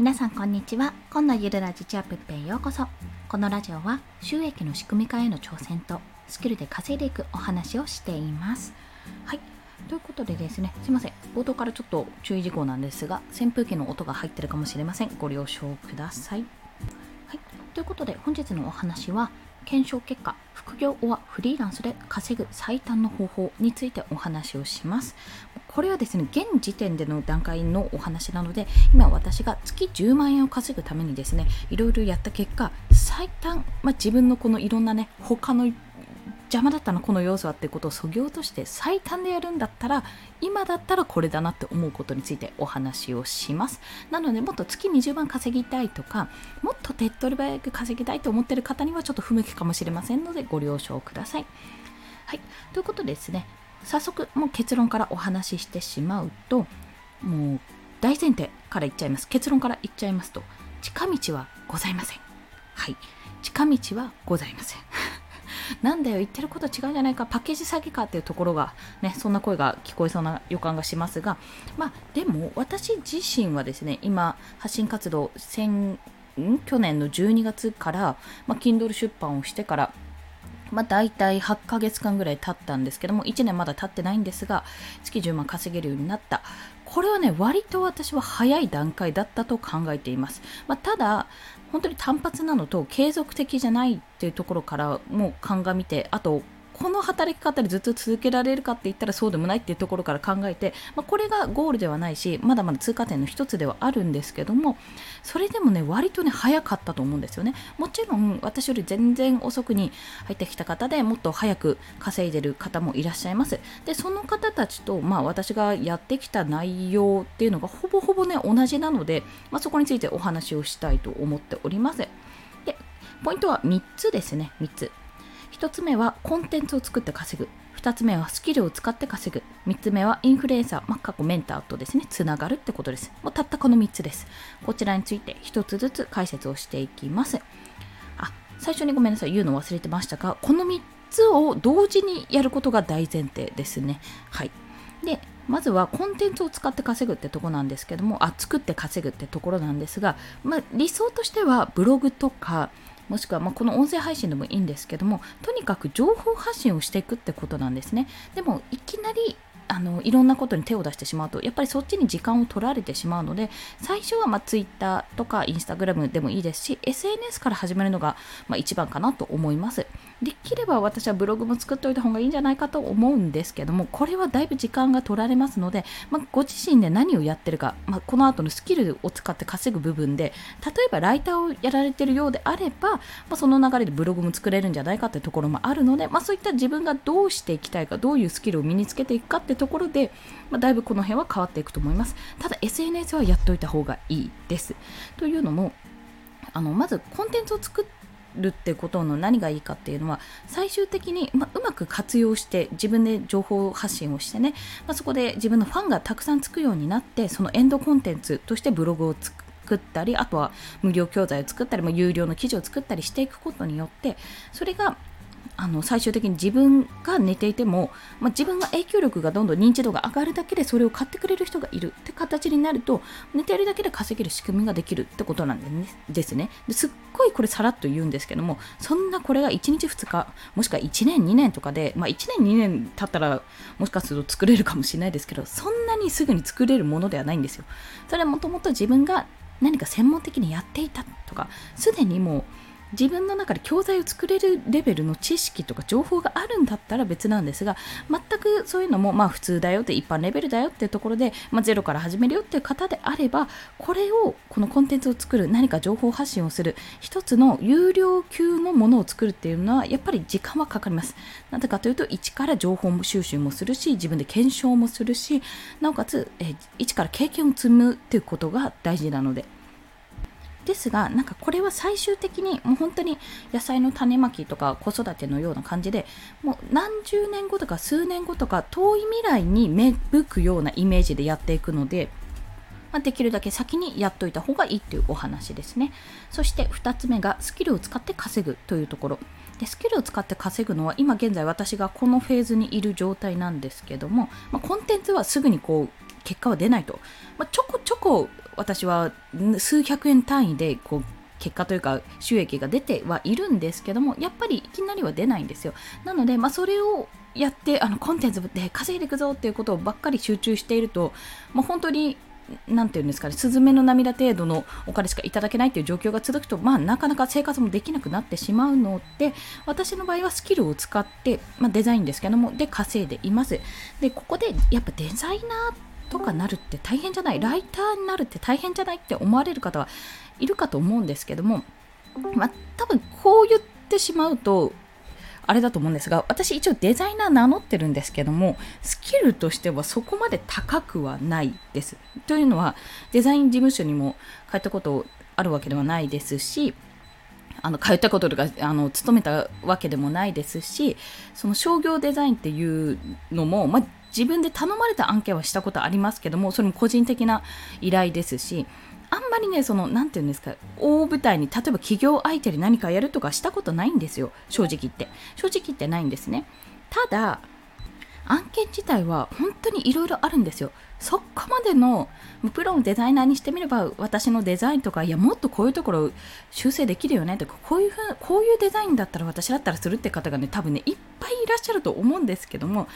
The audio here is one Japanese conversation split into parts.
皆さんこんにちは。今のゆるラジチアップへようこそ。このラジオは収益の仕組み化への挑戦とスキルで稼いでいくお話をしています。はい。ということでですねすいません。冒頭からちょっと注意事項なんですが扇風機の音が入ってるかもしれません。ご了承ください。はい。ということで本日のお話は検証結果副業はフリーランスで稼ぐ最短の方法についてお話をします。これはですね現時点での段階のお話なので今私が月10万円を稼ぐためにですねいろいろやった結果最短、まあ、自分のこのいろんなね他の邪魔だったのこの要素はってことをそぎ落として最短でやるんだったら今だったらこれだなって思うことについてお話をします。なのでもっと月20万稼ぎたいとかもっと手っ取り早く稼ぎたいと思ってる方にはちょっと不向きかもしれませんのでご了承ください。はい。ということですね早速もう結論からお話ししてしまうともう大前提から言っちゃいます。結論から言っちゃいますと近道はございません。はい。近道はございません。なんだよ言ってること違うんじゃないか。パッケージ詐欺かっていうところがねそんな声が聞こえそうな予感がしますがまあでも私自身はですね今発信活動先去年の12月から、まあ、Kindle 出版をしてからまあ、大体8ヶ月間ぐらい経ったんですけども、1年まだ経ってないんですが、月10万稼げるようになった。これはね、割と私は早い段階だったと考えています。まあ、ただ、本当に単発なのと継続的じゃないっていうところからもう鑑みて、あとこの働き方でずっと続けられるかって言ったらそうでもないっていうところから考えて、まあ、これがゴールではないしまだまだ通過点の一つではあるんですけどもそれでもね割とね早かったと思うんですよね。もちろん私より全然遅くに入ってきた方でもっと早く稼いでる方もいらっしゃいます。でその方たちと、まあ、私がやってきた内容っていうのがほぼほぼね同じなので、まあ、そこについてお話をしたいと思っております。でポイントは3つですね3つ。1つ目はコンテンツを作って稼ぐ。2つ目はスキルを使って稼ぐ。3つ目はインフルエンサー、まあ、過去メンターとですねつながるってことです。もうたったこの3つです。こちらについて1つずつ解説をしていきます。あ最初にごめんなさい。言うの忘れてましたがこの3つを同時にやることが大前提ですね。はい。でまずはコンテンツを使って稼ぐってとこなんですけどもあ作って稼ぐってところなんですが、まあ、理想としてはブログとかもしくはまこの音声配信でもいいんですけどもとにかく情報発信をしていくってことなんですね。でもいきなりあのいろんなことに手を出してしまうとやっぱりそっちに時間を取られてしまうので最初はまあ Twitter とか Instagram でもいいですし SNS から始めるのがまあ一番かなと思います。できれば私はブログも作っておいた方がいいんじゃないかと思うんですけどもこれはだいぶ時間が取られますので、まあ、ご自身で何をやってるか、まあ、この後のスキルを使って稼ぐ部分で例えばライターをやられてるようであれば、まあ、その流れでブログも作れるんじゃないかってところもあるので、ま、そういった自分がどうしていきたいかどういうスキルを身につけていくかってところで、まあ、だいぶこの辺は変わっていくと思います。ただ SNS はやっておいた方がいいです。というのもあのまずコンテンツを作るってことの何がいいかっていうのは最終的に、まうまく活用して自分で情報発信をしてね、まあ、そこで自分のファンがたくさんつくようになってそのエンドコンテンツとしてブログを作ったりあとは無料教材を作ったり、ま、有料の記事を作ったりしていくことによってそれがあの最終的に自分が寝ていても、まあ、自分が影響力がどんどん認知度が上がるだけでそれを買ってくれる人がいるって形になると寝てるだけで稼げる仕組みができるってことなんですね。ですっごいこれさらっと言うんですけどもそんなこれが1日2日もしくは1年2年とかで、まあ、1年2年経ったらもしかすると作れるかもしれないですけどそんなにすぐに作れるものではないんですよ。それはもともと自分が何か専門的にやっていたとかすでにもう自分の中で教材を作れるレベルの知識とか情報があるんだったら別なんですが全くそういうのもまあ普通だよって一般レベルだよっていうところで、まあ、ゼロから始めるよっていう方であればこれをこのコンテンツを作る何か情報発信をする一つの有料級のものを作るっていうのはやっぱり時間はかかります。なぜかというと一から情報収集もするし自分で検証もするしなおかつ、え一から経験を積むっていうことが大事なので。ですがなんかこれは最終的にもう本当に野菜の種まきとか子育てのような感じでもう何十年後とか数年後とか遠い未来に芽吹くようなイメージでやっていくので、まあ、できるだけ先にやっといた方がいいっていうお話ですね。そして2つ目がスキルを使って稼ぐというところ。でスキルを使って稼ぐのは今現在私がこのフェーズにいる状態なんですけども、まあ、コンテンツはすぐにこう結果は出ないと、まあ、ちょこちょこ私は数百円単位でこう結果というか収益が出てはいるんですけどもやっぱりいきなりは出ないんですよなので、まあ、それをやってあのコンテンツで稼いでいくぞっていうことばっかり集中していると、まあ、本当になんていうんですかね、スズメの涙程度のお金しかいただけないという状況が続くと、まあ、なかなか生活もできなくなってしまうので、私の場合はスキルを使って、まあ、デザインですけども、で稼いでいます。で、ここでやっぱデザイナーとかなるって大変じゃない、ライターになるって大変じゃないって思われる方はいるかと思うんですけども、まあ、多分こう言ってしまうとあれだと思うんですが私一応デザイナー名乗ってるんですけどもスキルとしてはそこまで高くはないです。というのはデザイン事務所にも通ったことあるわけではないですしあの通ったこととかあの勤めたわけでもないですしその商業デザインっていうのも、まあ、自分で頼まれた案件はしたことありますけどもそれも個人的な依頼ですしあんまりね、その、なんていうんですか、大舞台に、例えば企業相手に何かやるとかしたことないんですよ、正直言って。正直言ってないんですね。ただ、案件自体は本当にいろいろあるんですよ。そこまでのプロのデザイナーにしてみれば私のデザインとかいやもっとこういうところ修正できるよねとかこういうふうこういうデザインだったら私だったらするって方がね多分ねいっぱいいらっしゃると思うんですけども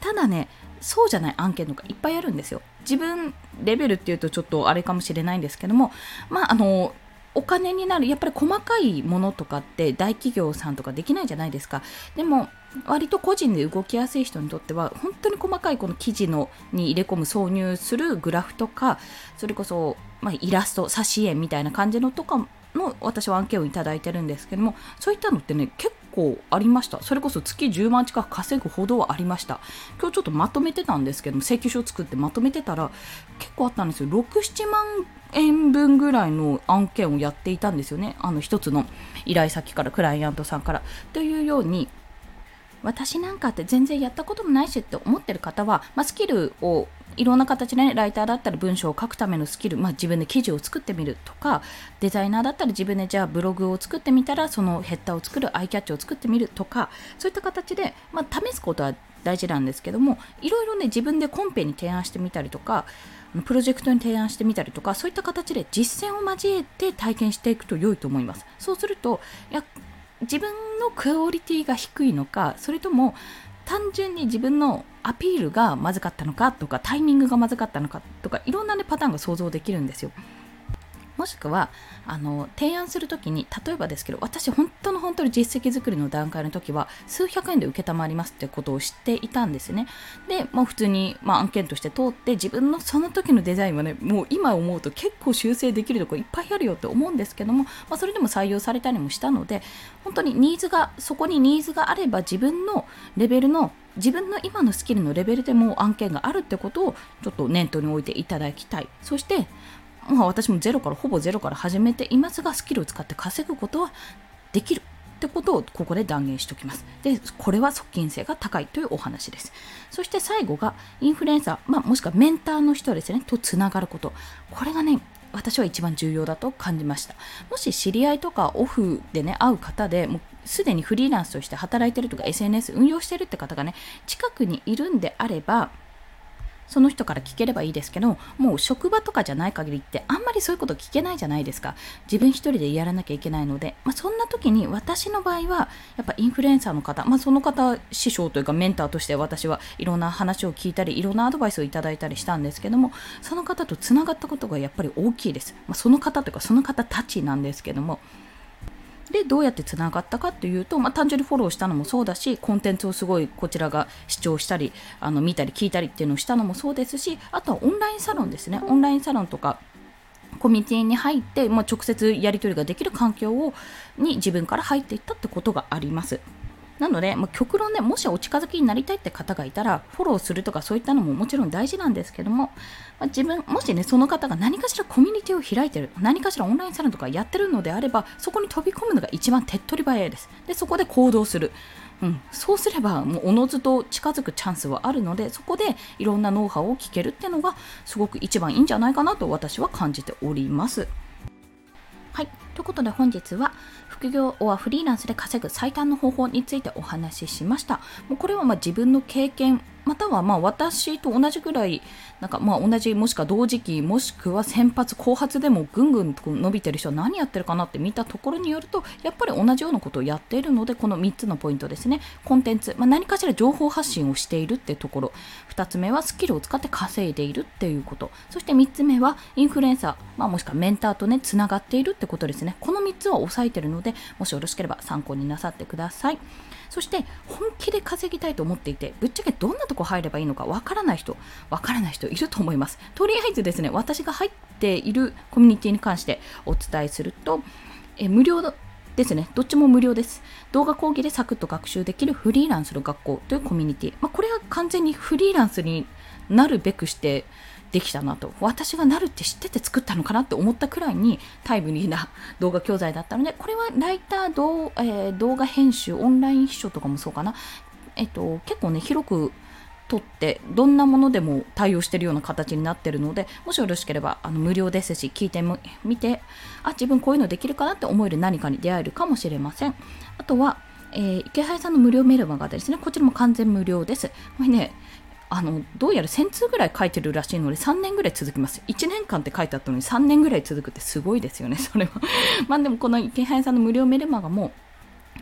ただねそうじゃない案件とかいっぱいあるんですよ。自分レベルっていうとちょっとあれかもしれないんですけども、まあ、あの、お金になる、やっぱり細かいものとかって大企業さんとかできないじゃないですか。でも、割と個人で動きやすい人にとっては、本当に細かいこの記事のに入れ込む、挿入するグラフとか、それこそ、まあ、イラスト、挿絵みたいな感じのとかの私は案件をいただいてるんですけども、そういったのってね、結構ありました。それこそ月10万近く稼ぐほどはありました。今日ちょっとまとめてたんですけども、請求書を作ってまとめてたら、結構あったんですよ。6、7万円分ぐらいの案件をやっていたんですよね。あの一つの依頼先から、クライアントさんから。というように、私なんかって全然やったこともないしって思ってる方は、まあ、スキルをいろんな形で、ね、ライターだったら文章を書くためのスキル、まあ、自分で記事を作ってみるとかデザイナーだったら自分でじゃあブログを作ってみたらそのヘッダーを作るアイキャッチを作ってみるとかそういった形で、まあ、試すことは大事なんですけどもいろいろね自分でコンペに提案してみたりとかプロジェクトに提案してみたりとかそういった形で実践を交えて体験していくと良いと思います。そうするといや自分のクオリティが低いのかそれとも単純に自分のアピールがまずかったのかとかタイミングがまずかったのかとかいろんな、ね、パターンが想像できるんですよ。もしくはあの提案するときに例えばですけど私本当の本当に実績作りの段階の時は数百円で承りますってことを知っていたんですね。でもう普通に、まあ、案件として通って自分のその時のデザインはねもう今思うと結構修正できるとこいっぱいあるよって思うんですけども、まあ、それでも採用されたりもしたので本当にニーズがそこにニーズがあれば自分のレベルの自分の今のスキルのレベルでも案件があるってことをちょっと念頭に置いていただきたい。そしてまあ、私もゼロからほぼゼロから始めていますがスキルを使って稼ぐことはできるってことをここで断言しておきます。で、これは側近性が高いというお話です。そして最後がインフルエンサー、まあ、もしくはメンターの人ですね、とつながること。これがね、私は一番重要だと感じました。もし知り合いとかオフでね、会う方で、もうすでにフリーランスとして働いてるとか SNS 運用してるって方がね、近くにいるんであれば、その人から聞ければいいですけどもう職場とかじゃない限りってあんまりそういうこと聞けないじゃないですか。自分一人でやらなきゃいけないので、まあ、そんな時に私の場合はやっぱインフルエンサーの方、まあ、その方師匠というかメンターとして私はいろんな話を聞いたりいろんなアドバイスをいただいたりしたんですけどもその方とつながったことがやっぱり大きいです、まあ、その方というかその方たちなんですけどもでどうやってつながったかというと、まあ、単純にフォローしたのもそうだしコンテンツをすごいこちらが視聴したりあの見たり聞いたりっていうのをしたのもそうですしあとはオンラインサロンですねオンラインサロンとかコミュニティに入って、まあ、直接やり取りができる環境をに自分から入っていったってことがあります。なので、まあ、極論ね、もしお近づきになりたいって方がいたら、フォローするとかそういったのももちろん大事なんですけども、まあ、自分、もしね、その方が何かしらコミュニティを開いてる、何かしらオンラインサロンとかやってるのであれば、そこに飛び込むのが一番手っ取り早いです。で、そこで行動する。うん、そうすればもうおのずと近づくチャンスはあるのでそこでいろんなノウハウを聞けるっていうのがすごく一番いいんじゃないかなと私は感じております。はいということで本日は副業はフリーランスで稼ぐ最短の方法についてお話ししました。もうこれはま自分の経験またはまあ私と同じぐらいなんかまあ同じもしくは同時期もしくは先発後発でもぐんぐん伸びてる人は何やってるかなって見たところによるとやっぱり同じようなことをやっているのでこの3つのポイントですね。コンテンツ、まあ、何かしら情報発信をしているっていうところ2つ目はスキルを使って稼いでいるっていうこと。そして3つ目はインフルエンサー、まあ、もしくはメンターとねつながっているってことですね。この3つを押さえてるのでもしよろしければ参考になさってください。そして本気で稼ぎたいと思っていてぶっちゃけどんなとこ入ればいいのかわからない人わからない人いると思いますとりあえずですね私が入っているコミュニティに関してお伝えするとえ無料ですね。どっちも無料です。動画講義でサクッと学習できるフリーランスの学校というコミュニティ。まあ、これは完全にフリーランスになるべくしてできたなと私がなるって知ってて作ったのかなって思ったくらいにタイムリーな動画教材だったのでこれはライター動,、えー、動画編集オンライン秘書とかもそうかな、えっと、結構ね広くとってどんなものでも対応しているような形になっているのでもしよろしければあの無料ですし聞いてみてあ自分こういうのできるかなって思える何かに出会えるかもしれませんあとは、えー、池原さんの無料メルマガですねこちらも完全無料ですこれねあのどうやら1000通ぐらい書いてるらしいので3年ぐらい続きます。1年間って書いてあったのに3年ぐらい続くってすごいですよね、それは。まあでもこの池原さんの無料メルマガも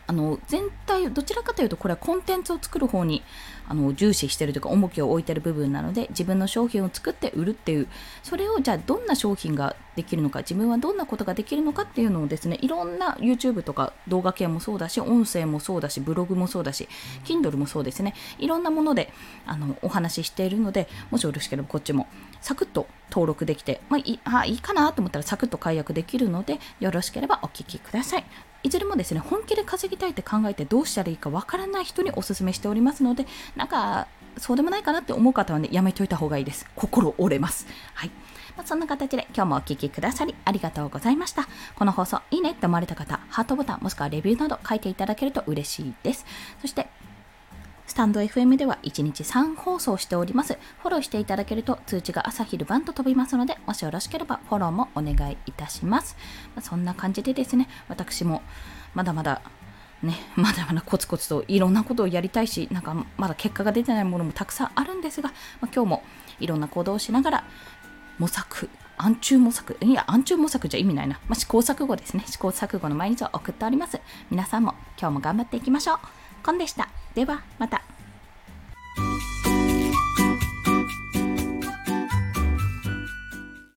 あの全体どちらかというとこれはコンテンツを作る方にあの重視してるというか重きを置いてる部分なので自分の商品を作って売るっていうそれをじゃあどんな商品ができるのか自分はどんなことができるのかっていうのをですねいろんな YouTube とか動画系もそうだし音声もそうだしブログもそうだし Kindle もそうですね。いろんなものであのお話ししているのでもしよろしければこっちもサクッと登録できて、まあ、いあいいかなと思ったらサクッと解約できるのでよろしければお聞きください。いずれもですね本気で稼ぎたいって考えてどうしたらいいかわからない人にお勧めしておりますのでなんかそうでもないかなって思う方はねやめといた方がいいです心折れますはいまあ、そんな形で今日もお聴きくださりありがとうございました。この放送いいねって思われた方、ハートボタンもしくはレビューなど書いていただけると嬉しいです。そしてスタンド FM では1日3放送しております。フォローしていただけると通知が朝昼晩と飛びますので、もしよろしければフォローもお願いいたします。まあ、そんな感じでですね、私もまだまだね、まだまだコツコツといろんなことをやりたいし、なんかまだ結果が出てないものもたくさんあるんですが、まあ、今日もいろんな行動をしながら模索、暗中模索、いや、暗中模索じゃ意味ないな。まあ、試行錯誤ですね。試行錯誤の毎日を送っております。皆さんも今日も頑張っていきましょう。コンでした。では、また。